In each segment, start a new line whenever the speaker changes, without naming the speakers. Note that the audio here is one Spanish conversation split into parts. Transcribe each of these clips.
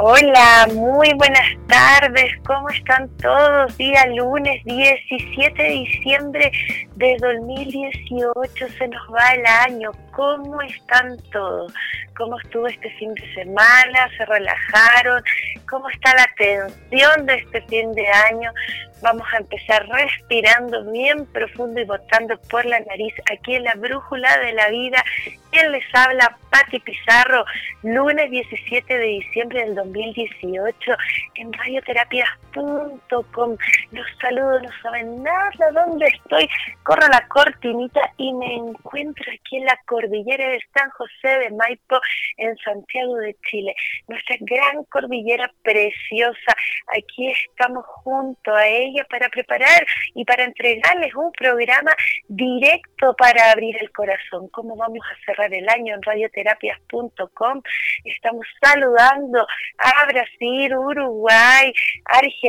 Hola, muy buenas tardes. ¿Cómo están todos? Día lunes 17 de diciembre de 2018 se nos va el año. ¿Cómo están todos? ¿Cómo estuvo este fin de semana? ¿Se relajaron? ¿Cómo está la tensión de este fin de año? Vamos a empezar respirando bien profundo y botando por la nariz aquí en la brújula de la vida. ¿Quién les habla? Patti Pizarro, lunes 17 de diciembre del 2018 en radioterapias.com. Los saludo, no saben nada dónde estoy. Corro la cortinita y me encuentro aquí en la cordillera de San José de Maipo, en Santiago de Chile. Nuestra gran cordillera preciosa. Aquí estamos junto a ella para preparar y para entregarles un programa directo para abrir el corazón. ¿Cómo vamos a cerrar el año en radioterapias.com? Estamos saludando a Brasil, Uruguay, Argentina,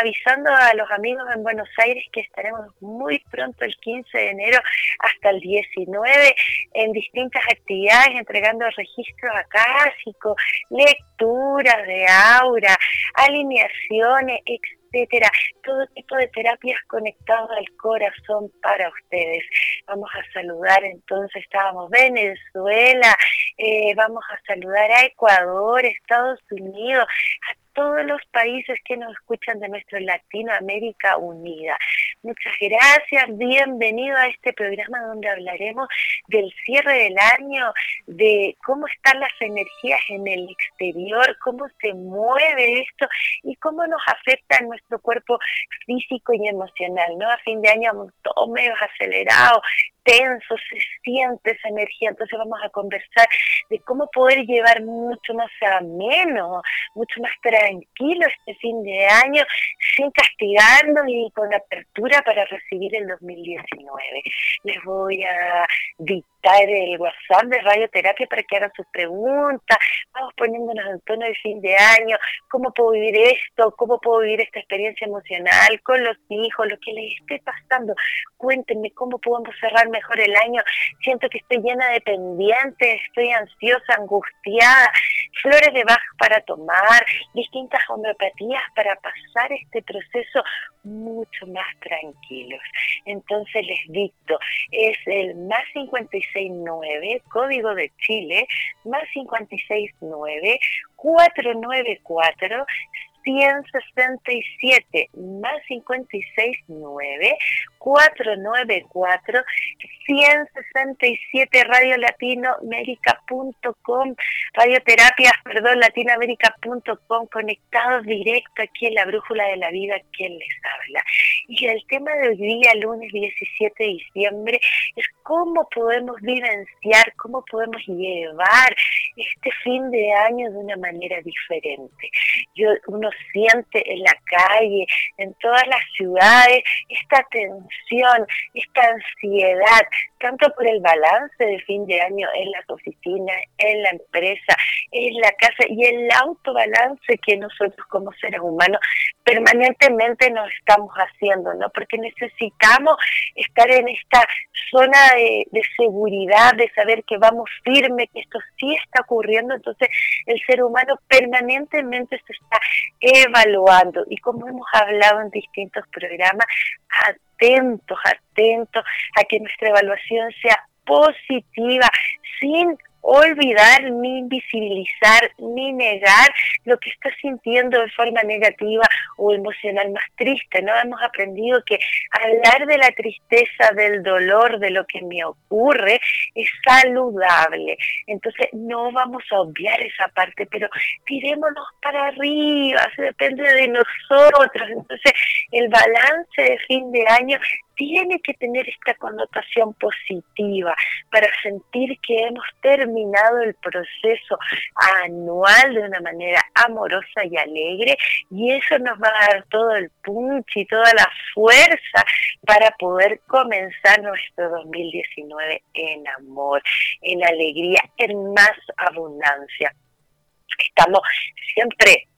avisando a los amigos en Buenos Aires que estaremos muy pronto el 15 de enero hasta el 19 en distintas actividades entregando registros acásicos, lecturas de aura, alineaciones, etcétera, todo tipo de terapias conectadas al corazón para ustedes. Vamos a saludar entonces, estábamos Venezuela, eh, vamos a saludar a Ecuador, Estados Unidos, a todos los países que nos escuchan de nuestra Latinoamérica Unida. Muchas gracias, bienvenido a este programa donde hablaremos del cierre del año, de cómo están las energías en el exterior, cómo se mueve esto y cómo nos afecta en nuestro cuerpo físico y emocional, ¿no? A fin de año todos medio acelerados, tenso, se siente esa energía. Entonces vamos a conversar de cómo poder llevar mucho más ameno, mucho más tranquilo este fin de año, sin castigarnos y con apertura para recibir el 2019. Les voy a dictar el WhatsApp de radioterapia para que hagan sus preguntas. Vamos poniéndonos en tono de fin de año, cómo puedo vivir esto, cómo puedo vivir esta experiencia emocional con los hijos, lo que les esté pasando. Cuéntenme cómo podemos cerrar mejor el año. Siento que estoy llena de pendientes, estoy ansiosa, angustiada, flores de baja para tomar, distintas homeopatías para pasar este proceso mucho más tranquilos. Entonces les dicto, es el más 569, código de Chile, más 569, 494, 167 más 56 9 494 167 Radio Latino América.com Radioterapias, perdón, latinoamérica.com conectados directo aquí en la brújula de la vida quien les habla. Y el tema de hoy día, lunes 17 de diciembre, es cómo podemos vivenciar, cómo podemos llevar este fin de año de una manera diferente. Yo, uno siente en la calle, en todas las ciudades, esta tensión, esta ansiedad, tanto por el balance de fin de año en las oficinas, en la empresa, en la casa y el autobalance que nosotros como seres humanos permanentemente nos estamos haciendo, ¿no? Porque necesitamos estar en esta zona de, seguridad, de saber que vamos firme, que esto sí está ocurriendo, entonces el ser humano permanentemente se evaluando. Y como hemos hablado en distintos programas, atentos, atentos a que nuestra evaluación sea positiva, sin olvidar, ni invisibilizar, ni negar lo que está sintiendo de forma negativa o emocional más triste, ¿no? Hemos aprendido que hablar de la tristeza, del dolor, de lo que me ocurre, es saludable. Entonces, no vamos a obviar esa parte, pero tirémonos para arriba, se depende de nosotros. Entonces, el balance de fin de año tiene que tener esta connotación positiva para sentir que hemos terminado el proceso anual de una manera amorosa y alegre y eso nos va a dar todo el punch y toda la fuerza para poder comenzar nuestro 2019 en amor, en alegría, en más abundancia. Estamos siempre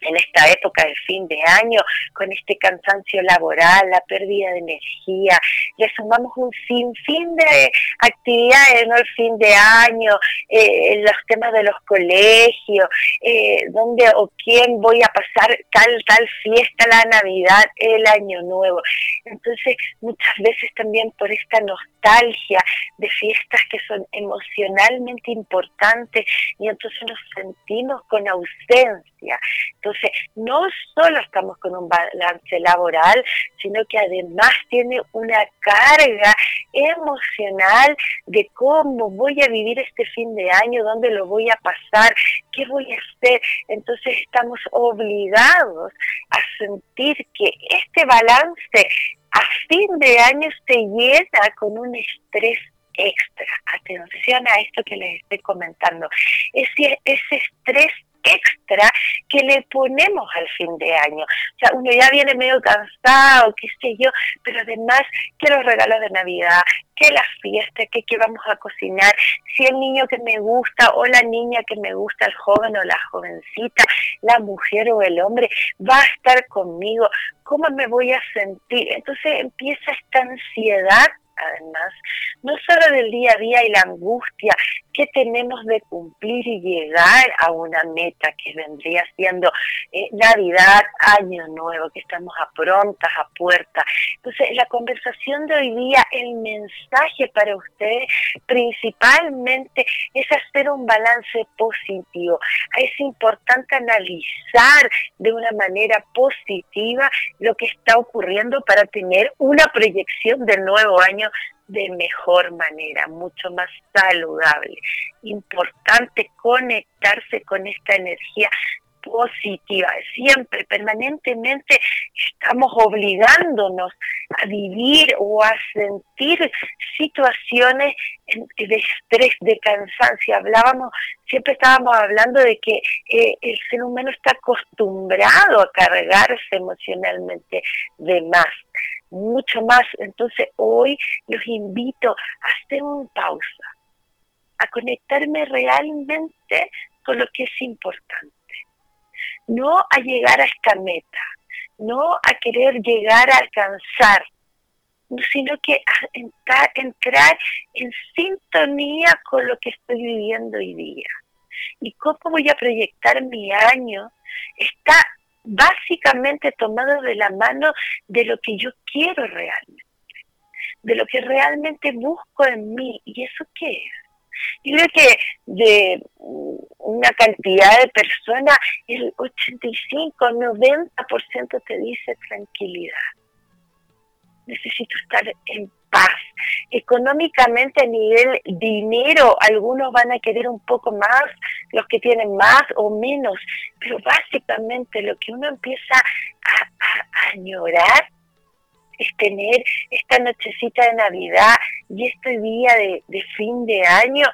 en esta época de fin de año, con este cansancio laboral, la pérdida de energía, le sumamos un sinfín de actividades, ¿no? El fin de año, eh, los temas de los colegios, eh, dónde o quién voy a pasar tal, tal fiesta, la Navidad, el Año Nuevo. Entonces, muchas veces también por esta nostalgia de fiestas que son emocionalmente importantes y entonces nos sentimos con ausencia. Entonces, no solo estamos con un balance laboral, sino que además tiene una carga emocional de cómo voy a vivir este fin de año, dónde lo voy a pasar, qué voy a hacer. Entonces, estamos obligados a sentir que este balance a fin de año se llena con un estrés extra. Atención a esto que les estoy comentando. Ese, ese estrés extra que le ponemos al fin de año. O sea, uno ya viene medio cansado, qué sé yo, pero además que los regalos de Navidad, que la fiesta, que qué vamos a cocinar, si el niño que me gusta o la niña que me gusta, el joven o la jovencita, la mujer o el hombre, va a estar conmigo, ¿cómo me voy a sentir? Entonces empieza esta ansiedad además, no solo del día a día y la angustia que tenemos de cumplir y llegar a una meta que vendría siendo eh, Navidad, Año Nuevo, que estamos a prontas, a puerta. Entonces, la conversación de hoy día, el mensaje para ustedes principalmente es hacer un balance positivo. Es importante analizar de una manera positiva lo que está ocurriendo para tener una proyección del nuevo año de mejor manera, mucho más saludable. Importante conectarse con esta energía positiva. Siempre, permanentemente estamos obligándonos a vivir o a sentir situaciones de estrés, de cansancio. Hablábamos, siempre estábamos hablando de que eh, el ser humano está acostumbrado a cargarse emocionalmente de más mucho más. Entonces hoy los invito a hacer una pausa, a conectarme realmente con lo que es importante. No a llegar a esta meta, no a querer llegar a alcanzar, sino que a entrar, en sintonía con lo que estoy viviendo hoy día. Y cómo voy a proyectar mi año está básicamente tomado de la mano de lo que yo quiero realmente, de lo que realmente busco en mí. ¿Y eso qué es? Yo creo que de una cantidad de personas, el 85, 90% te dice tranquilidad. Necesito estar en paz. Económicamente a nivel dinero, algunos van a querer un poco más, los que tienen más o menos, pero básicamente lo que uno empieza a, añorar es tener esta nochecita de Navidad y este día de, fin de año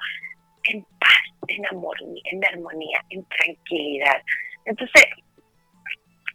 en paz, en amor, en armonía, en tranquilidad. Entonces,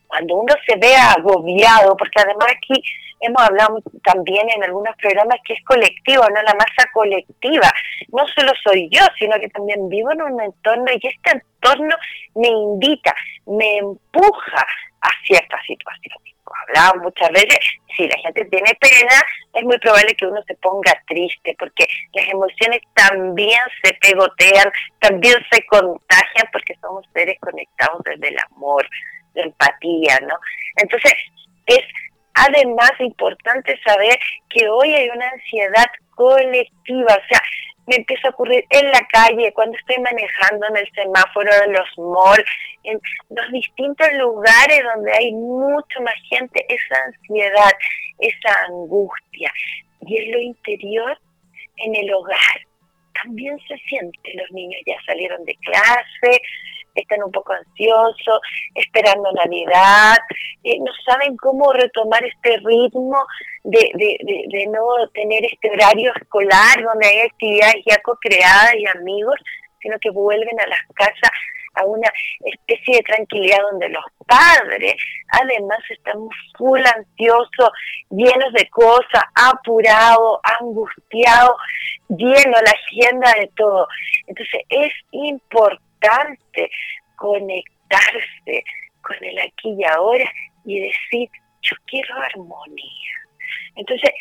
cuando uno se ve agobiado, porque además aquí hemos hablado también en algunos programas que es colectivo, no la masa colectiva. No solo soy yo, sino que también vivo en un entorno y este entorno me invita, me empuja a ciertas situaciones. Hablamos muchas veces, si la gente tiene pena, es muy probable que uno se ponga triste, porque las emociones también se pegotean, también se contagian, porque somos seres conectados desde el amor, la empatía, ¿no? Entonces, es además importante saber que hoy hay una ansiedad colectiva, o sea, me empieza a ocurrir en la calle, cuando estoy manejando en el semáforo de los malls, en los distintos lugares donde hay mucho más gente, esa ansiedad, esa angustia. Y en lo interior, en el hogar, también se siente. Los niños ya salieron de clase, están un poco ansiosos, esperando Navidad, eh, no saben cómo retomar este ritmo de, de, de, no tener este horario escolar donde hay actividades ya co-creadas y amigos, sino que vuelven a las casas a una especie de tranquilidad donde los padres además estamos full ansiosos, llenos de cosas, apurados, angustiados, lleno la agenda de todo. Entonces es importante conectarse con el aquí y ahora y decir, yo quiero armonía. Entonces,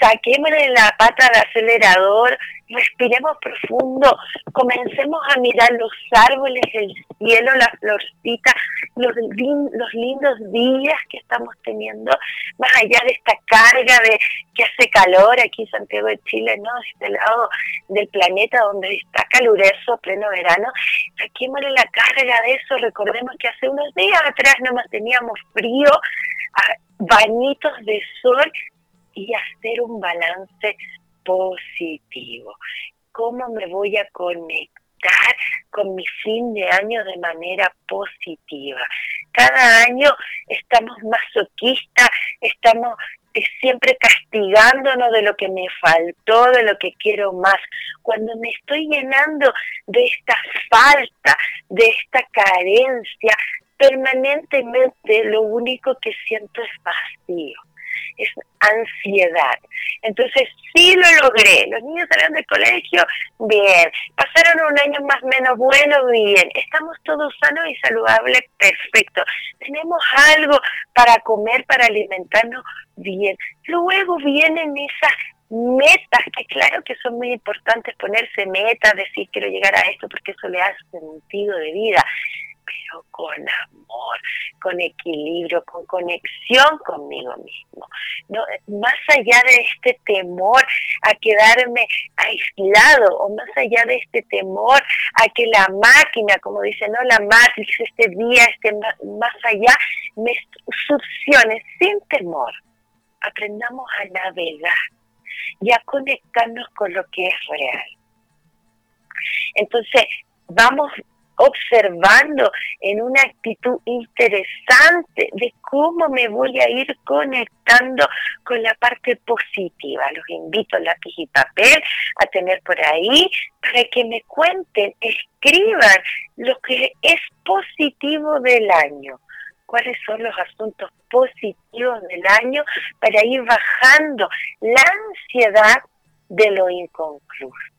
saquémosle la pata al acelerador, respiremos profundo, comencemos a mirar los árboles, el cielo, las florcitas, los, los lindos días que estamos teniendo, más allá de esta carga de que hace calor aquí en Santiago de Chile, ¿no? Este lado del planeta donde está caluroso, pleno verano, saquémosle la carga de eso, recordemos que hace unos días atrás nomás teníamos frío, ah, bañitos de sol y hacer un balance positivo. ¿Cómo me voy a conectar con mi fin de año de manera positiva? Cada año estamos masoquistas, estamos eh, siempre castigándonos de lo que me faltó, de lo que quiero más. Cuando me estoy llenando de esta falta, de esta carencia, permanentemente lo único que siento es vacío es ansiedad. Entonces, sí lo logré. Los niños salieron del colegio, bien. Pasaron un año más o menos bueno, bien. Estamos todos sanos y saludables, perfecto. Tenemos algo para comer, para alimentarnos, bien. Luego vienen esas metas, que claro que son muy importantes ponerse metas, decir quiero llegar a esto porque eso le da sentido de vida con amor, con equilibrio, con conexión conmigo mismo. No, más allá de este temor a quedarme aislado o más allá de este temor a que la máquina, como dice, no la Matrix, este día, este más allá, me succione sin temor. Aprendamos a navegar y a conectarnos con lo que es real. Entonces, vamos observando en una actitud interesante de cómo me voy a ir conectando con la parte positiva. Los invito lápiz y papel a tener por ahí para que me cuenten, escriban lo que es positivo del año. Cuáles son los asuntos positivos del año para ir bajando la ansiedad de lo inconcluso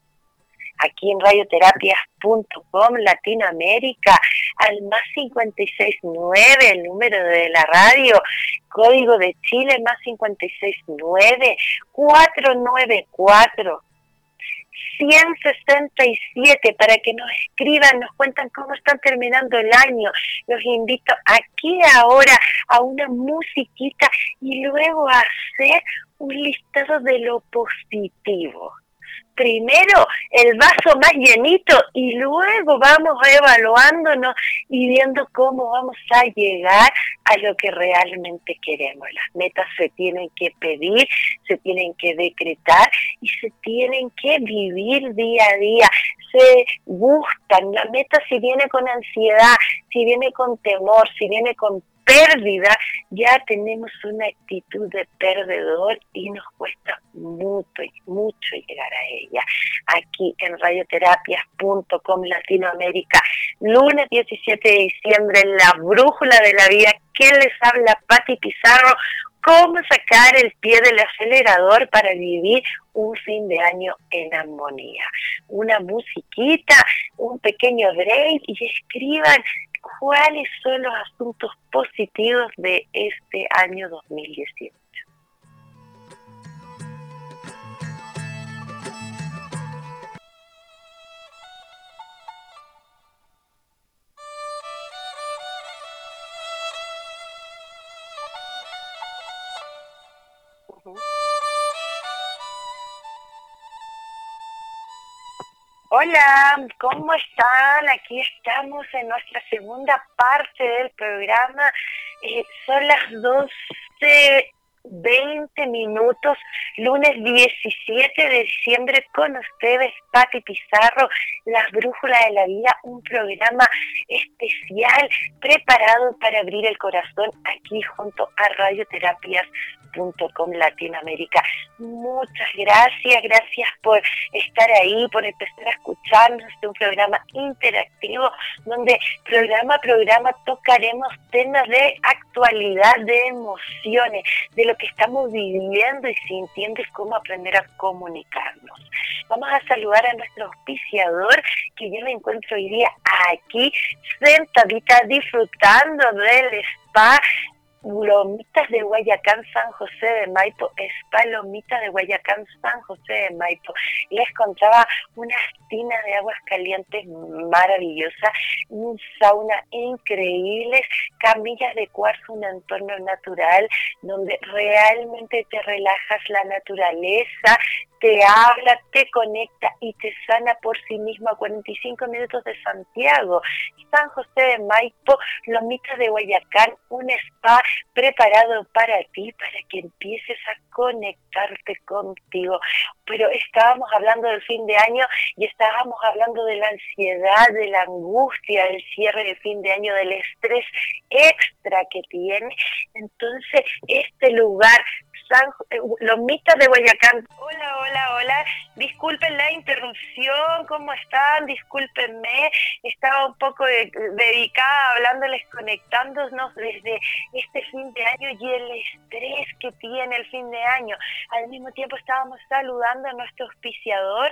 aquí en radioterapias.com Latinoamérica al más 569, el número de la radio, código de Chile más 569 494 167 para que nos escriban, nos cuentan cómo están terminando el año. Los invito aquí ahora a una musiquita y luego a hacer un listado de lo positivo primero el vaso más llenito y luego vamos evaluándonos y viendo cómo vamos a llegar a lo que realmente queremos. Las metas se tienen que pedir, se tienen que decretar y se tienen que vivir día a día. Se gustan. La meta si viene con ansiedad, si viene con temor, si viene con pérdida, ya tenemos una actitud de perdedor y nos cuesta mucho, mucho llegar a ella. Aquí en radioterapias.com Latinoamérica, lunes 17 de diciembre, en la brújula de la vida, ¿qué les habla Patti Pizarro? cómo sacar el pie del acelerador para vivir un fin de año en armonía. Una musiquita, un pequeño break y escriban cuáles son los asuntos positivos de este año 2018. Hola, ¿cómo están? Aquí estamos en nuestra segunda parte del programa. Eh, son las 12 20 minutos, lunes 17 de diciembre con ustedes, Pati Pizarro, Las Brújulas de la Vida, un programa especial preparado para abrir el corazón aquí junto a Radioterapias com Latinoamérica. Muchas gracias, gracias por estar ahí, por empezar a escucharnos de un programa interactivo donde programa a programa tocaremos temas de actualidad, de emociones, de lo que estamos viviendo y sintiendo y cómo aprender a comunicarnos. Vamos a saludar a nuestro auspiciador que yo me encuentro hoy día aquí sentadita disfrutando del spa Lomitas de Guayacán, San José de Maipo, es Palomita de Guayacán, San José de Maipo. Les contaba unas tinas de aguas calientes maravillosas, un sauna increíble, camillas de cuarzo, un entorno natural donde realmente te relajas la naturaleza, te habla, te conecta y te sana por sí mismo a 45 minutos de Santiago. San José de Maipo, Lomitas de Guayacán, un spa preparado para ti, para que empieces a conectarte contigo. Pero estábamos hablando del fin de año y estábamos hablando de la ansiedad, de la angustia, del cierre de fin de año, del estrés extra que tiene. Entonces, este lugar San, eh, Lomitas de Guayacán. Hola, hola, hola. Disculpen la interrupción, ¿cómo están? Discúlpenme. Estaba un poco dedicada hablándoles, conectándonos desde este fin de año y el estrés que tiene el fin de año. Al mismo tiempo estábamos saludando a nuestro auspiciador,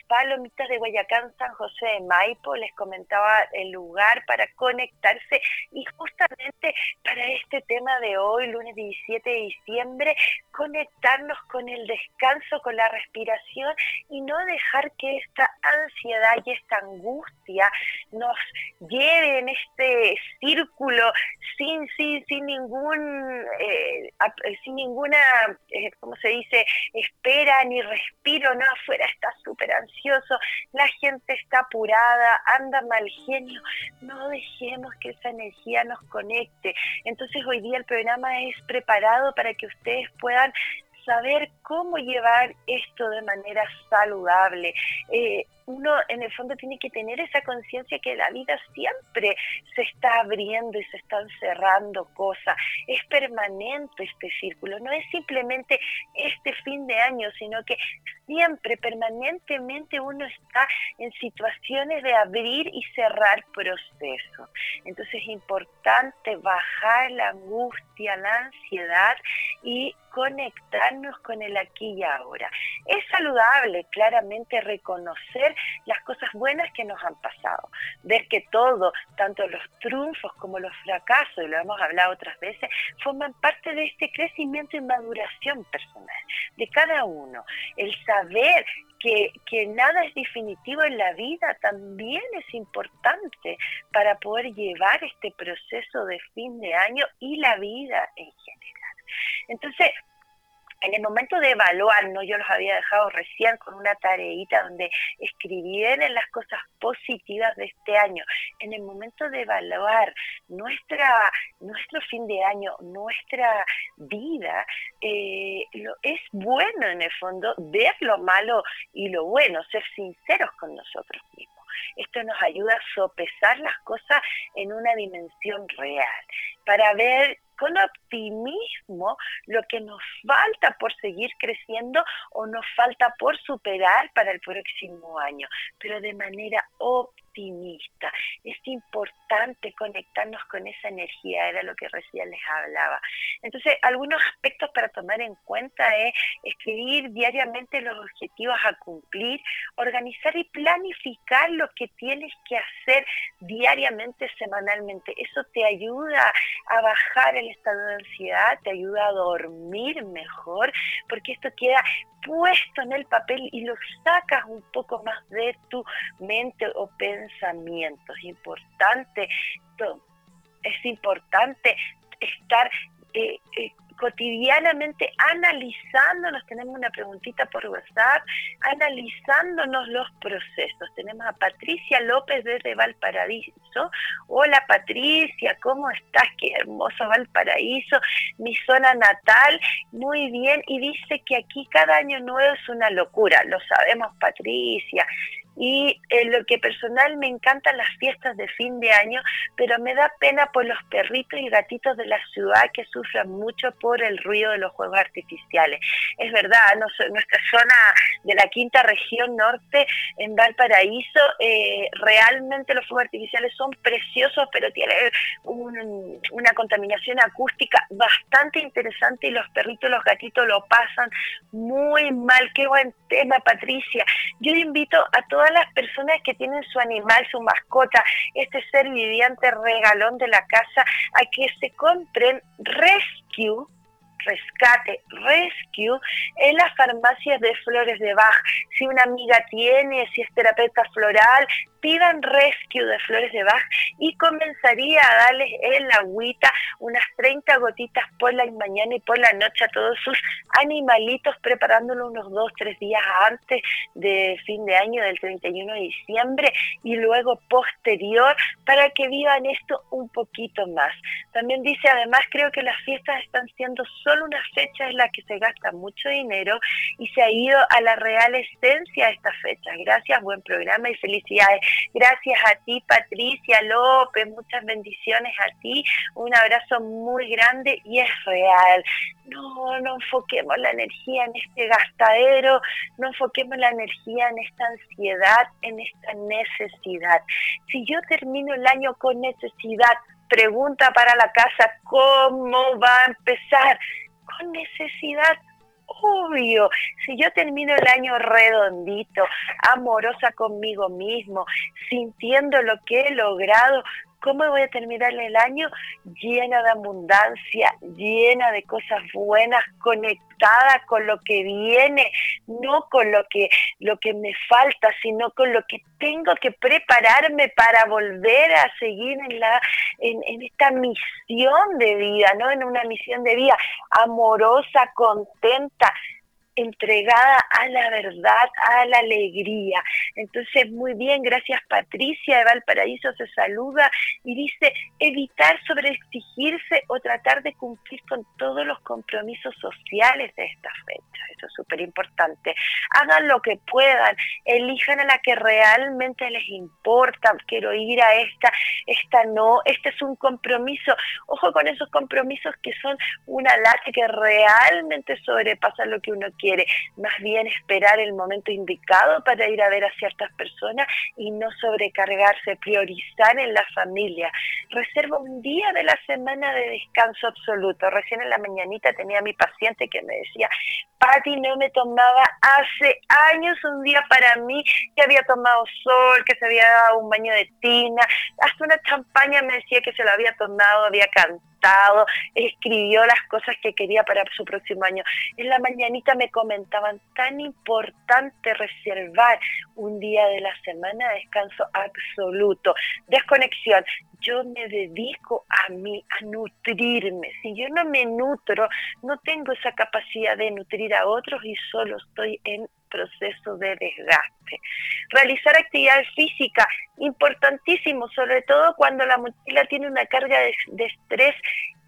Spa Lomitas de Guayacán, San José de Maipo. Les comentaba el lugar para conectarse y justamente para este tema de hoy, lunes 17 de diciembre, conectarnos con el descanso, con la respiración y no dejar que esta ansiedad y esta angustia nos lleve en este círculo sin, sin, sin ningún, eh, sin ninguna, eh, ¿cómo se dice?, espera ni respiro, no, afuera está súper ansioso, la gente está apurada, anda mal genio, no dejemos que esa energía nos conecte. Entonces hoy día el programa es preparado para que ustedes puedan saber cómo llevar esto de manera saludable. Eh, uno en el fondo tiene que tener esa conciencia que la vida siempre se está abriendo y se están cerrando cosas. Es permanente este círculo, no es simplemente este fin de año, sino que siempre, permanentemente uno está en situaciones de abrir y cerrar procesos. Entonces es importante bajar la angustia, la ansiedad y conectarnos con el aquí y ahora. Es saludable claramente reconocer las cosas buenas que nos han pasado, ver que todo, tanto los triunfos como los fracasos, y lo hemos hablado otras veces, forman parte de este crecimiento y maduración personal de cada uno. El saber que, que, nada es definitivo en la vida también es importante para poder llevar este proceso de fin de año y la vida en general. Entonces, en el momento de evaluar, ¿no? yo los había dejado recién con una tareita donde escribieran las cosas positivas de este año. En el momento de evaluar nuestra, nuestro fin de año, nuestra vida, eh, lo, es bueno en el fondo ver lo malo y lo bueno, ser sinceros con nosotros mismos. Esto nos ayuda a sopesar las cosas en una dimensión real, para ver con optimismo lo que nos falta por seguir creciendo o nos falta por superar para el próximo año, pero de manera optimista es importante conectarnos con esa energía, era lo que recién les hablaba. Entonces, algunos aspectos para tomar en cuenta es escribir diariamente los objetivos a cumplir, organizar y planificar lo que tienes que hacer diariamente, semanalmente. Eso te ayuda a bajar el estado de ansiedad, te ayuda a dormir mejor, porque esto queda puesto en el papel y lo sacas un poco más de tu mente o pensamientos. Es importante, es importante estar eh, eh, cotidianamente analizándonos, tenemos una preguntita por WhatsApp, analizándonos los procesos. Tenemos a Patricia López desde Valparaíso. Hola Patricia, ¿cómo estás? Qué hermoso Valparaíso, mi zona natal. Muy bien, y dice que aquí cada año nuevo es una locura, lo sabemos Patricia y en lo que personal me encantan las fiestas de fin de año, pero me da pena por los perritos y gatitos de la ciudad que sufren mucho por el ruido de los juegos artificiales. Es verdad, nuestra zona de la quinta región norte, en Valparaíso, eh, realmente los fuegos artificiales son preciosos, pero tienen una contaminación acústica bastante interesante y los perritos y los gatitos lo pasan muy mal. Qué buen tema, Patricia. Yo invito a todas las personas que tienen su animal, su mascota, este ser viviente regalón de la casa, a que se compren Rescue rescate, rescue, en las farmacias de flores de Bach. Si una amiga tiene, si es terapeuta floral, pidan rescue de flores de Bach y comenzaría a darles en la agüita unas 30 gotitas por la mañana y por la noche a todos sus animalitos, preparándolo unos 2, 3 días antes de fin de año, del 31 de diciembre, y luego posterior, para que vivan esto un poquito más. También dice, además, creo que las fiestas están siendo solo una fecha en la que se gasta mucho dinero y se ha ido a la real esencia de estas fechas. Gracias, buen programa y felicidades. Gracias a ti, Patricia López, muchas bendiciones a ti, un abrazo muy grande y es real. No, no enfoquemos la energía en este gastadero, no enfoquemos la energía en esta ansiedad, en esta necesidad. Si yo termino el año con necesidad, pregunta para la casa, ¿cómo va a empezar? Con necesidad obvio, si yo termino el año redondito, amorosa conmigo mismo, sintiendo lo que he logrado, ¿cómo voy a terminar el año? Llena de abundancia, llena de cosas buenas, conectada con lo que viene, no con lo que, lo que me falta, sino con lo que tengo que prepararme para volver a seguir en, la, en, esta misión de vida, ¿no? En una misión de vida amorosa, contenta, entregada a la verdad, a la alegría. Entonces, muy bien, gracias Patricia de Valparaíso se saluda y dice, evitar sobreexigirse o tratar de cumplir con todos los compromisos sociales de esta fecha. Eso es súper importante. Hagan lo que puedan, elijan a la que realmente les importa. Quiero ir a esta, esta no, este es un compromiso. Ojo con esos compromisos que son una lata que realmente sobrepasa lo que uno quiere más bien esperar el momento indicado para ir a ver a ciertas personas y no sobrecargarse, priorizar en la familia. Reservo un día de la semana de descanso absoluto. Recién en la mañanita tenía a mi paciente que me decía, Patti, no me tomaba hace años un día para mí, que había tomado sol, que se había dado un baño de tina, hasta una champaña me decía que se lo había tomado, había cantado, escribió las cosas que quería para su próximo año. En la mañanita me comentaban, tan importante reservar un día de la semana de descanso absoluto, desconexión yo me dedico a mí, a nutrirme. Si yo no me nutro, no tengo esa capacidad de nutrir a otros y solo estoy en proceso de desgaste. Realizar actividad física, importantísimo, sobre todo cuando la mochila tiene una carga de, estrés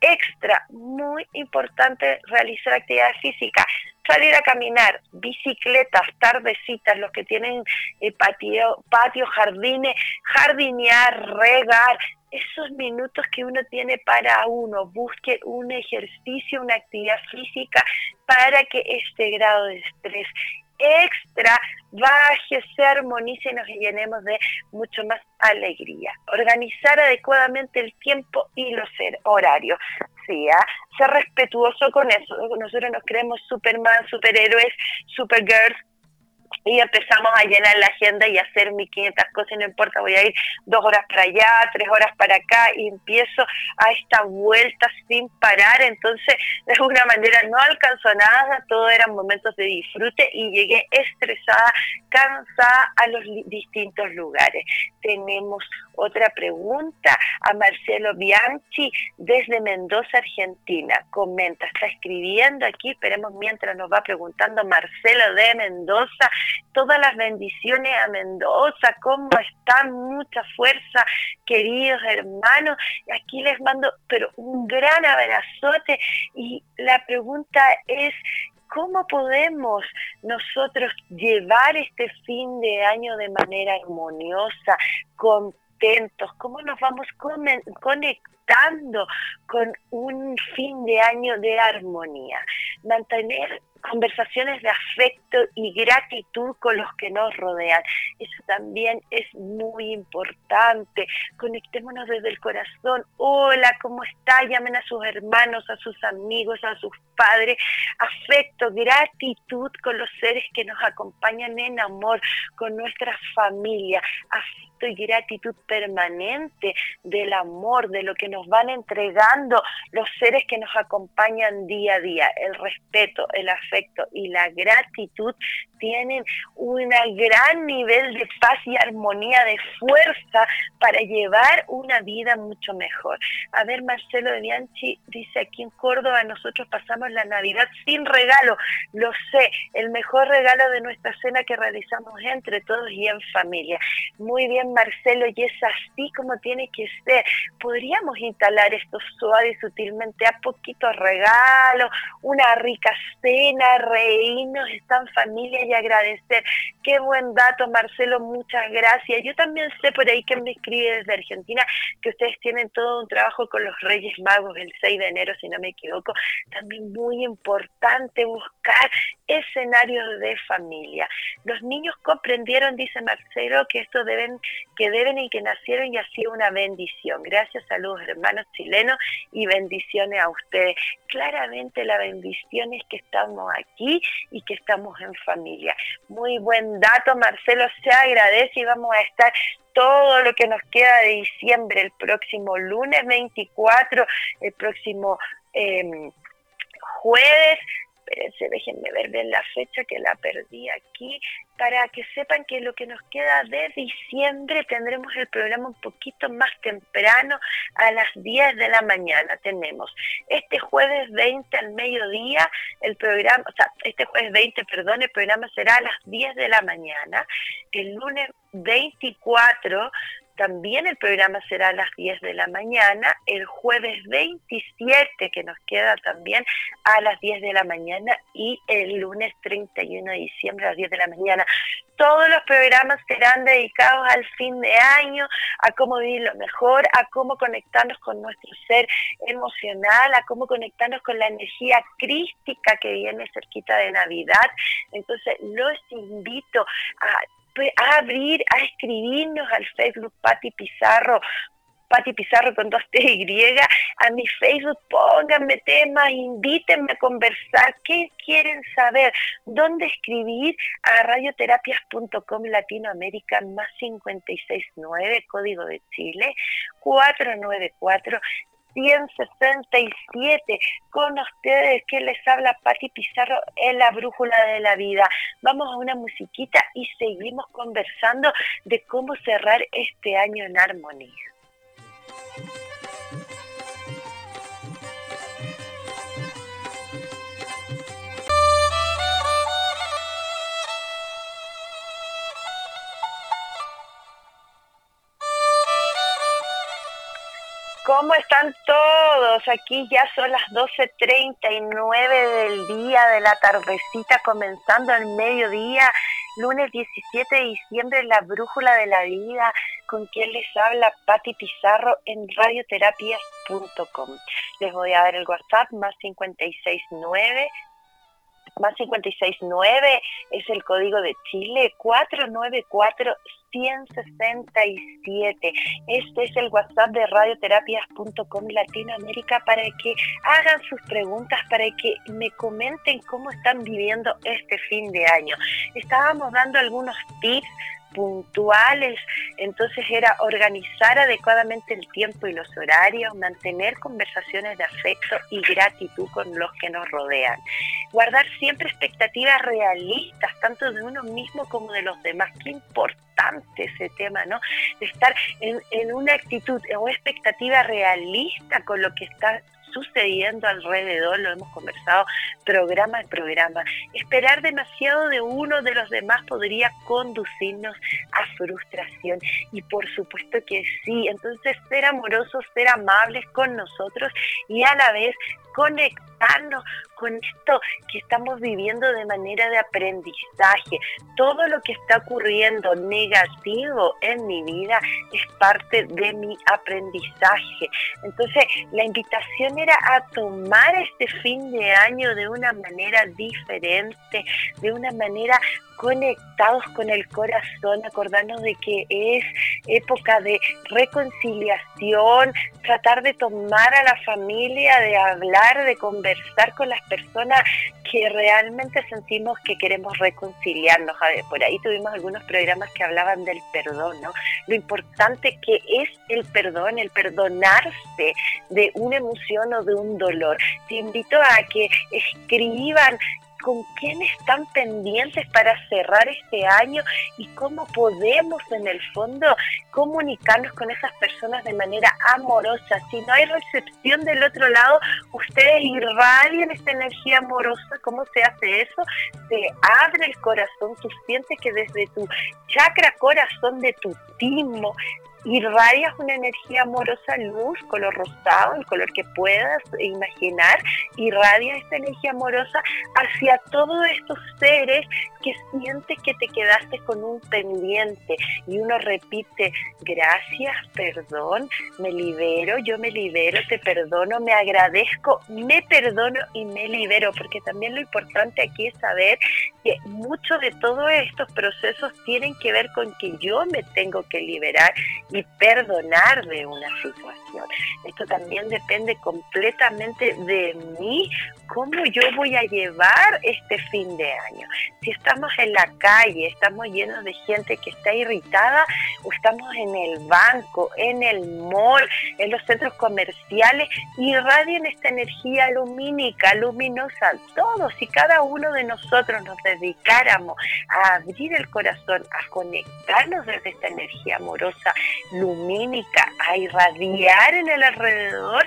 extra, muy importante realizar actividad física salir a caminar, bicicletas, tardecitas, los que tienen eh, patio, patio, jardines, jardinear, regar, esos minutos que uno tiene para uno, busque un ejercicio, una actividad física para que este grado de estrés extra baje, se armonice y nos llenemos de mucho más alegría. Organizar adecuadamente el tiempo y los horarios. Ser respetuoso con eso. Nosotros nos creemos Superman, superhéroes, supergirls, y empezamos a llenar la agenda y hacer 1500 cosas, no importa, voy a ir dos horas para allá, tres horas para acá y empiezo a esta vuelta sin parar, entonces de alguna manera no alcanzó nada, todo eran momentos de disfrute y llegué estresada, cansada a los distintos lugares. Tenemos otra pregunta a Marcelo Bianchi desde Mendoza, Argentina. Comenta, está escribiendo aquí, esperemos mientras nos va preguntando Marcelo de Mendoza, todas las bendiciones a Mendoza, ¿cómo están? Mucha fuerza, queridos hermanos. Aquí les mando, pero un gran abrazote y la pregunta es, ¿cómo podemos nosotros llevar este fin de año de manera armoniosa, contentos? ¿Cómo nos vamos conectando con un fin de año de armonía? Mantener conversaciones de afecto y gratitud con los que nos rodean. Eso también es muy importante. Conectémonos desde el corazón. Hola, ¿cómo está? Llamen a sus hermanos, a sus amigos, a sus padres. Afecto, gratitud con los seres que nos acompañan en amor, con nuestra familia. Afecto y gratitud permanente del amor, de lo que nos van entregando los seres que nos acompañan día a día. El respeto, el afecto y la gratitud tienen un gran nivel de paz y armonía, de fuerza para llevar una vida mucho mejor. A ver, Marcelo de Bianchi dice, aquí en Córdoba nosotros pasamos la Navidad sin regalo. Lo sé, el mejor regalo de nuestra cena que realizamos entre todos y en familia. Muy bien, Marcelo, y es así como tiene que ser. Podríamos instalar esto suave y sutilmente a poquitos regalos, una rica cena, reírnos, están familia agradecer. Qué buen dato, Marcelo, muchas gracias. Yo también sé por ahí que me escribe desde Argentina que ustedes tienen todo un trabajo con los Reyes Magos el 6 de enero, si no me equivoco. También muy importante buscar escenarios de familia. Los niños comprendieron, dice Marcelo, que esto deben, que deben y que nacieron y ha sido una bendición. Gracias, saludos hermanos chilenos y bendiciones a ustedes. Claramente la bendición es que estamos aquí y que estamos en familia. Muy buen dato, Marcelo, se agradece y vamos a estar todo lo que nos queda de diciembre, el próximo lunes 24, el próximo em, jueves déjenme ver bien la fecha que la perdí aquí, para que sepan que lo que nos queda de diciembre tendremos el programa un poquito más temprano, a las 10 de la mañana tenemos. Este jueves 20 al mediodía, el programa, o sea, este jueves 20, perdón, el programa será a las 10 de la mañana. El lunes 24 también el programa será a las 10 de la mañana, el jueves 27 que nos queda también a las 10 de la mañana y el lunes 31 de diciembre a las 10 de la mañana. Todos los programas serán dedicados al fin de año, a cómo vivir lo mejor, a cómo conectarnos con nuestro ser emocional, a cómo conectarnos con la energía crística que viene cerquita de Navidad. Entonces los invito a a abrir, a escribirnos al Facebook Pati Pizarro, Pati Pizarro con dos T Y, a mi Facebook, pónganme temas, invítenme a conversar, qué quieren saber, dónde escribir a radioterapias.com Latinoamérica más 569, código de Chile, 494 167 con ustedes que les habla Pati Pizarro en la brújula de la vida. Vamos a una musiquita y seguimos conversando de cómo cerrar este año en armonía. ¿Cómo están todos? Aquí ya son las 12.39 del día de la tardecita, comenzando el mediodía, lunes 17 de diciembre, la brújula de la vida, con quien les habla Patti Pizarro en radioterapias.com. Les voy a dar el WhatsApp más 569 más 569 es el código de Chile 494 167. Este es el WhatsApp de radioterapias.com Latinoamérica para que hagan sus preguntas, para que me comenten cómo están viviendo este fin de año. Estábamos dando algunos tips puntuales, entonces era organizar adecuadamente el tiempo y los horarios, mantener conversaciones de afecto y gratitud con los que nos rodean, guardar siempre expectativas realistas, tanto de uno mismo como de los demás. Qué importante ese tema, ¿no? Estar en, en una actitud o expectativa realista con lo que está sucediendo alrededor, lo hemos conversado programa en programa. Esperar demasiado de uno de los demás podría conducirnos a frustración y por supuesto que sí. Entonces ser amorosos, ser amables con nosotros y a la vez conectarnos con esto que estamos viviendo de manera de aprendizaje. Todo lo que está ocurriendo negativo en mi vida es parte de mi aprendizaje. Entonces, la invitación era a tomar este fin de año de una manera diferente, de una manera conectados con el corazón, acordarnos de que es época de reconciliación, tratar de tomar a la familia, de hablar, de conversar con las personas que realmente sentimos que queremos reconciliarnos. Por ahí tuvimos algunos programas que hablaban del perdón, ¿no? Lo importante que es el perdón, el perdonarse de una emoción o de un dolor. Te invito a que escriban con quién están pendientes para cerrar este año y cómo podemos en el fondo comunicarnos con esas personas de manera amorosa. Si no hay recepción del otro lado, ustedes irradian esta energía amorosa. ¿Cómo se hace eso? Se abre el corazón, tú sientes que desde tu chakra corazón de tu timo irradias una energía amorosa luz, color rosado, el color que puedas imaginar, irradia esta energía amorosa hacia todos estos seres que sientes que te quedaste con un pendiente y uno repite, gracias, perdón, me libero, yo me libero, te perdono, me agradezco, me perdono y me libero, porque también lo importante aquí es saber que mucho de todos estos procesos tienen que ver con que yo me tengo que liberar y perdonar de una situación. Esto también depende completamente de mí, cómo yo voy a llevar este fin de año. Si estamos en la calle, estamos llenos de gente que está irritada, estamos en el banco, en el mall, en los centros comerciales, irradian esta energía lumínica, luminosa. Todos y cada uno de nosotros nos dedicáramos a abrir el corazón, a conectarnos desde esta energía amorosa, lumínica, a irradiar en el alrededor,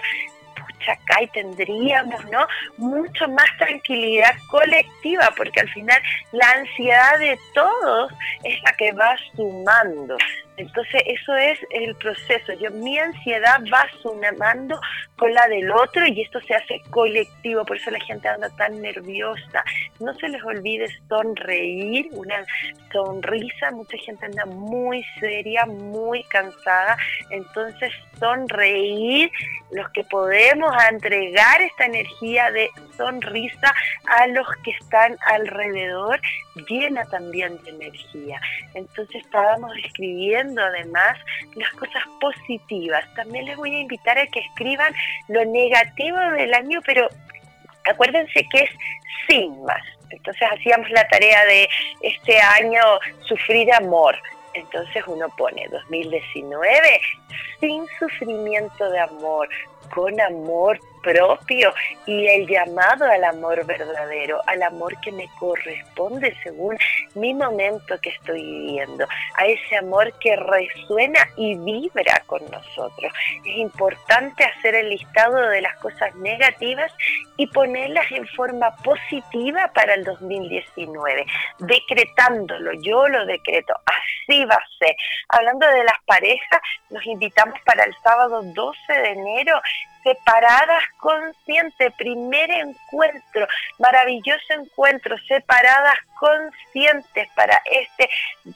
acá y tendríamos, ¿no? Mucho más tranquilidad colectiva, porque al final la ansiedad de todos es la que va sumando. Entonces eso es el proceso. Yo, mi ansiedad va sumando con la del otro y esto se hace colectivo, por eso la gente anda tan nerviosa. No se les olvide sonreír, una sonrisa, mucha gente anda muy seria, muy cansada, entonces sonreír, los que podemos entregar esta energía de sonrisa a los que están alrededor, llena también de energía. Entonces estábamos escribiendo además las cosas positivas. También les voy a invitar a que escriban lo negativo del año, pero acuérdense que es sin más. Entonces hacíamos la tarea de este año sufrir amor. Entonces uno pone 2019 sin sufrimiento de amor, con amor propio y el llamado al amor verdadero, al amor que me corresponde según mi momento que estoy viviendo, a ese amor que resuena y vibra con nosotros. Es importante hacer el listado de las cosas negativas y ponerlas en forma positiva para el 2019, decretándolo, yo lo decreto, así va a ser. Hablando de las parejas, nos invitamos para el sábado 12 de enero separadas consciente, primer encuentro, maravilloso encuentro, separadas conscientes para este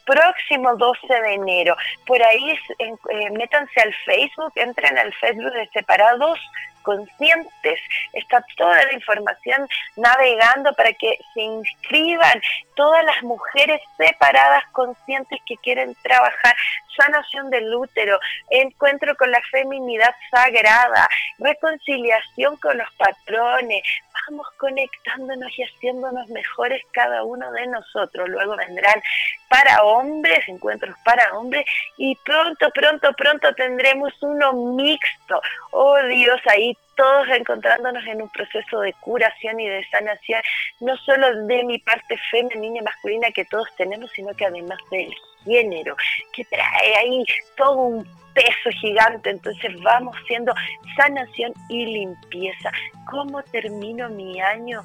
próximo 12 de enero. Por ahí eh, métanse al Facebook, entren al Facebook de Separados conscientes. Está toda la información navegando para que se inscriban todas las mujeres separadas conscientes que quieren trabajar sanación del útero, encuentro con la feminidad sagrada, reconciliación con los patrones, vamos conectándonos y haciéndonos mejores cada uno de nosotros. Luego vendrán para hombres, encuentros para hombres y pronto, pronto, pronto tendremos uno mixto. Oh Dios, ahí todos encontrándonos en un proceso de curación y de sanación, no solo de mi parte femenina y masculina que todos tenemos, sino que además del género, que trae ahí todo un peso gigante, entonces vamos siendo sanación y limpieza. ¿Cómo termino mi año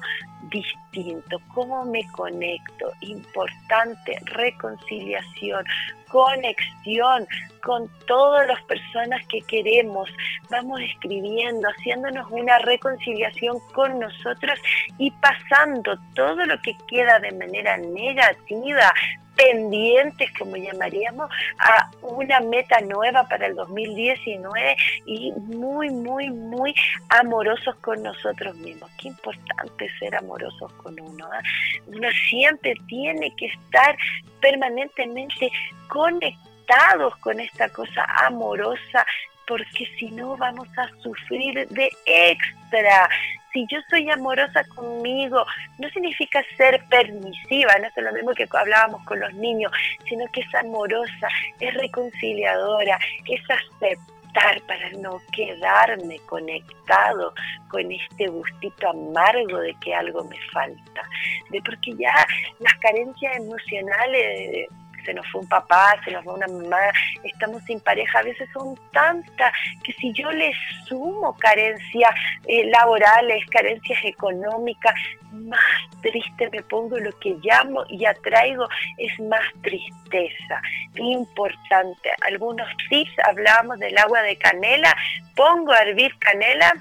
distinto? ¿Cómo me conecto? Importante, reconciliación, conexión con todas las personas que queremos. Vamos escribiendo, haciéndonos una reconciliación con nosotros y pasando todo lo que queda de manera negativa pendientes, como llamaríamos, a una meta nueva para el 2019 y muy, muy, muy amorosos con nosotros mismos. Qué importante ser amorosos con uno. ¿ah? Uno siempre tiene que estar permanentemente conectados con esta cosa amorosa porque si no vamos a sufrir de extra si yo soy amorosa conmigo, no significa ser permisiva, no es lo mismo que hablábamos con los niños, sino que es amorosa, es reconciliadora, es aceptar para no quedarme conectado con este gustito amargo de que algo me falta, de porque ya las carencias emocionales se nos fue un papá, se nos fue una mamá, estamos sin pareja, a veces son tantas que si yo les sumo carencias eh, laborales, carencias económicas, más triste me pongo, lo que llamo y atraigo es más tristeza. Importante, algunos tips, hablábamos del agua de canela, pongo a hervir canela,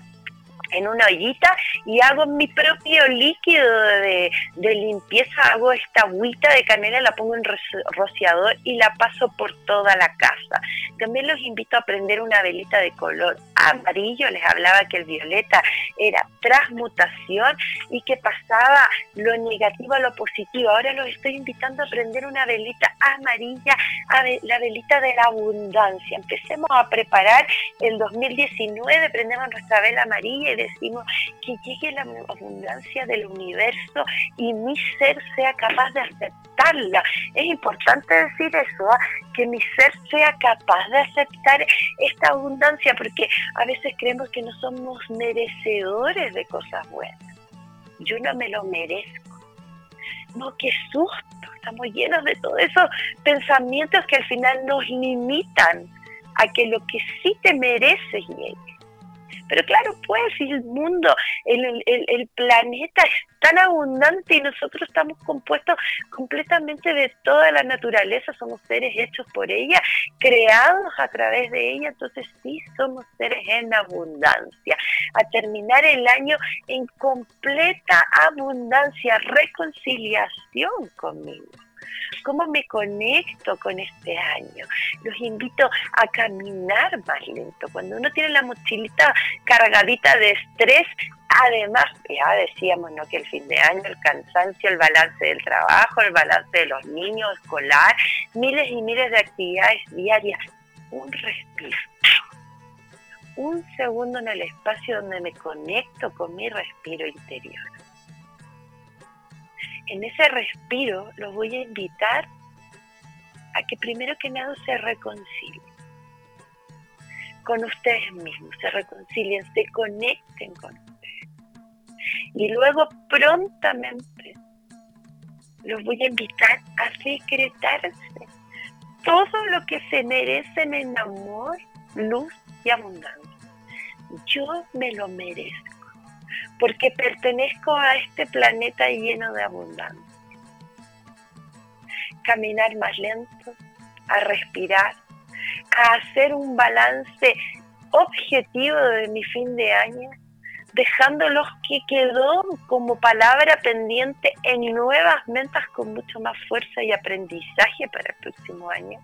en una ollita y hago mi propio líquido de, limpieza, hago esta agüita de canela, la pongo en rociador y la paso por toda la casa. También los invito a prender una velita de color amarillo, les hablaba que el violeta era transmutación y que pasaba lo negativo a lo positivo. Ahora los estoy invitando a prender una velita amarilla, la velita de la abundancia. Empecemos a preparar el 2019, prendemos nuestra vela amarilla y decimos que llegue la abundancia del universo y mi ser sea capaz de aceptarla. Es importante decir eso, ¿ah? que mi ser sea capaz de aceptar esta abundancia, porque a veces creemos que no somos merecedores de cosas buenas. Yo no me lo merezco. No, qué susto. Estamos llenos de todos esos pensamientos que al final nos limitan a que lo que sí te mereces llegue. Pero claro, pues si el mundo, el, el, planeta es tan abundante y nosotros estamos compuestos completamente de toda la naturaleza, somos seres hechos por ella, creados a través de ella, entonces sí somos seres en abundancia. A terminar el año en completa abundancia, reconciliación conmigo. ¿Cómo me conecto con este año? Los invito a caminar más lento. Cuando uno tiene la mochilita cargadita de estrés, además, ya decíamos ¿no? que el fin de año, el cansancio, el balance del trabajo, el balance de los niños, escolar, miles y miles de actividades diarias, un respiro un segundo en el espacio donde me conecto con mi respiro interior en ese respiro los voy a invitar a que primero que nada se reconcilien con ustedes mismos, se reconcilien, se conecten con ustedes. Y luego prontamente los voy a invitar a decretarse todo lo que se merecen en amor, luz y abundancia. Yo me lo merezco porque pertenezco a este planeta lleno de abundancia. Caminar más lento, a respirar, a hacer un balance objetivo de mi fin de año, dejando los que quedó como palabra pendiente en nuevas metas con mucho más fuerza y aprendizaje para el próximo año.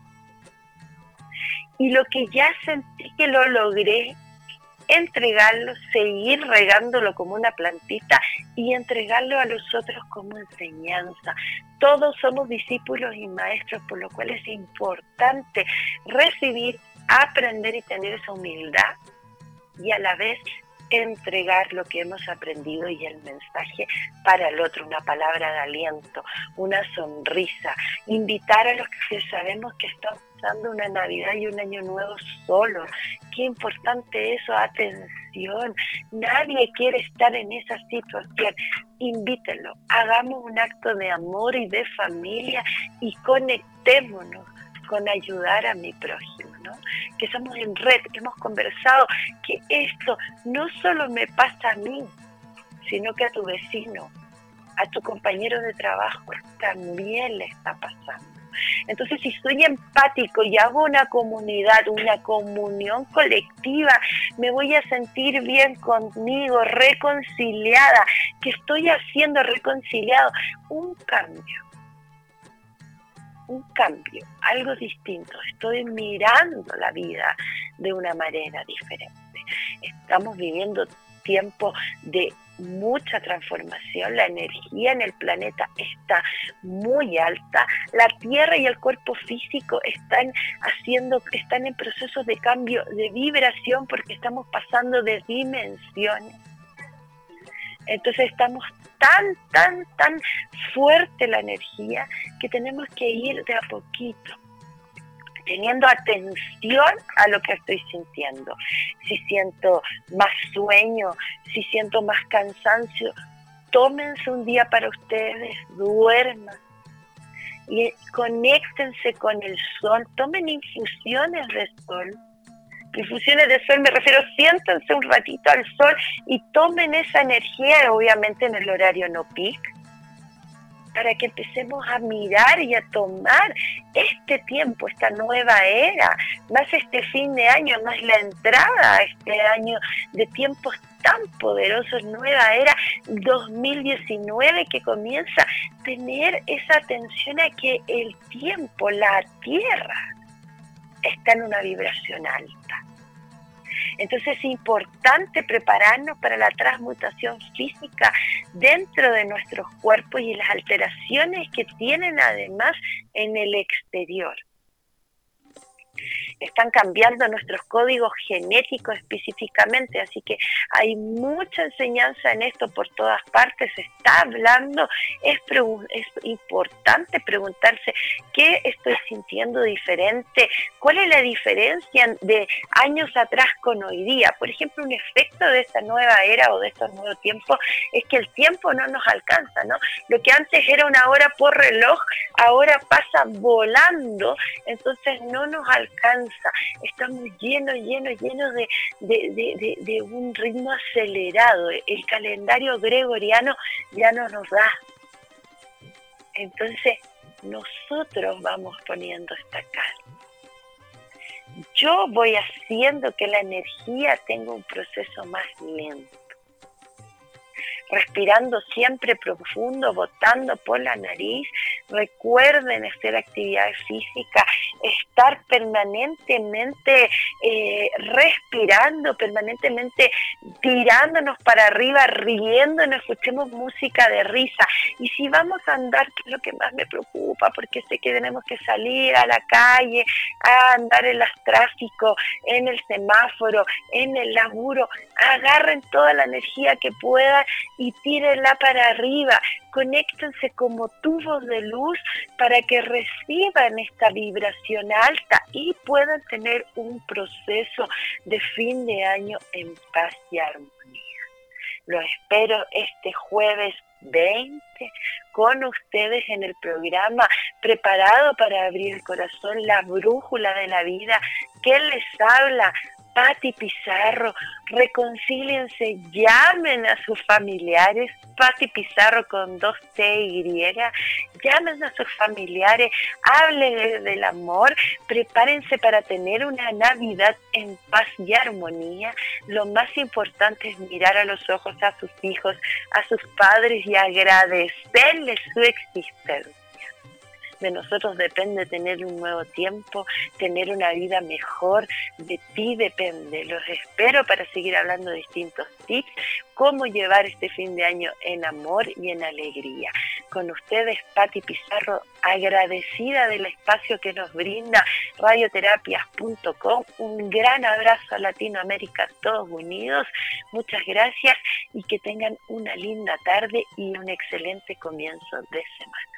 Y lo que ya sentí que lo logré, entregarlo, seguir regándolo como una plantita y entregarlo a los otros como enseñanza. Todos somos discípulos y maestros, por lo cual es importante recibir, aprender y tener esa humildad y a la vez entregar lo que hemos aprendido y el mensaje para el otro, una palabra de aliento, una sonrisa, invitar a los que sabemos que están pasando una Navidad y un año nuevo solo. Qué importante eso, atención. Nadie quiere estar en esa situación. Invítenlo, hagamos un acto de amor y de familia y conectémonos con ayudar a mi prójimo, ¿no? Que estamos en red, que hemos conversado, que esto no solo me pasa a mí, sino que a tu vecino, a tu compañero de trabajo, también le está pasando. Entonces, si soy empático y hago una comunidad, una comunión colectiva, me voy a sentir bien conmigo, reconciliada, que estoy haciendo reconciliado un cambio un cambio, algo distinto. Estoy mirando la vida de una manera diferente. Estamos viviendo tiempos de mucha transformación, la energía en el planeta está muy alta, la tierra y el cuerpo físico están haciendo, están en procesos de cambio de vibración porque estamos pasando de dimensiones. Entonces estamos tan, tan, tan fuerte la energía que tenemos que ir de a poquito teniendo atención a lo que estoy sintiendo. Si siento más sueño, si siento más cansancio, tómense un día para ustedes, duerman. Y conéctense con el sol, tomen infusiones de sol. Infusiones de sol, me refiero, siéntense un ratito al sol y tomen esa energía, obviamente en el horario no peak, para que empecemos a mirar y a tomar este tiempo, esta nueva era, más este fin de año, más la entrada a este año de tiempos tan poderosos, nueva era 2019 que comienza a tener esa atención a que el tiempo, la tierra, está en una vibración alta. Entonces es importante prepararnos para la transmutación física dentro de nuestros cuerpos y las alteraciones que tienen además en el exterior están cambiando nuestros códigos genéticos específicamente, así que hay mucha enseñanza en esto por todas partes, se está hablando, es, es importante preguntarse qué estoy sintiendo diferente, cuál es la diferencia de años atrás con hoy día. Por ejemplo, un efecto de esta nueva era o de estos nuevos tiempos es que el tiempo no nos alcanza, ¿no? Lo que antes era una hora por reloj, ahora pasa volando, entonces no nos alcanza estamos llenos, llenos, llenos de, un ritmo acelerado. El calendario gregoriano ya no nos da. Entonces, nosotros vamos poniendo esta calma. Yo voy haciendo que la energía tenga un proceso más lento respirando siempre profundo, botando por la nariz. Recuerden hacer actividad física, estar permanentemente eh, respirando, permanentemente tirándonos para arriba, riéndonos, escuchemos música de risa. Y si vamos a andar, que es lo que más me preocupa, porque sé que tenemos que salir a la calle, a andar en los tráficos, en el semáforo, en el laburo, agarren toda la energía que puedan y tírenla para arriba. Conéctense como tubos de luz para que reciban esta vibración alta y puedan tener un proceso de fin de año en paz y armonía. Lo espero este jueves 20 con ustedes en el programa preparado para abrir el corazón, la brújula de la vida que les habla Pati Pizarro, reconcíliense, llamen a sus familiares, Pati Pizarro con dos T y, llamen a sus familiares, hablen del amor, prepárense para tener una Navidad en paz y armonía. Lo más importante es mirar a los ojos a sus hijos, a sus padres y agradecerles su existencia de nosotros depende tener un nuevo tiempo, tener una vida mejor, de ti depende. Los espero para seguir hablando de distintos tips, cómo llevar este fin de año en amor y en alegría. Con ustedes, Patti Pizarro, agradecida del espacio que nos brinda radioterapias.com. Un gran abrazo a Latinoamérica, todos unidos. Muchas gracias y que tengan una linda tarde y un excelente comienzo de semana.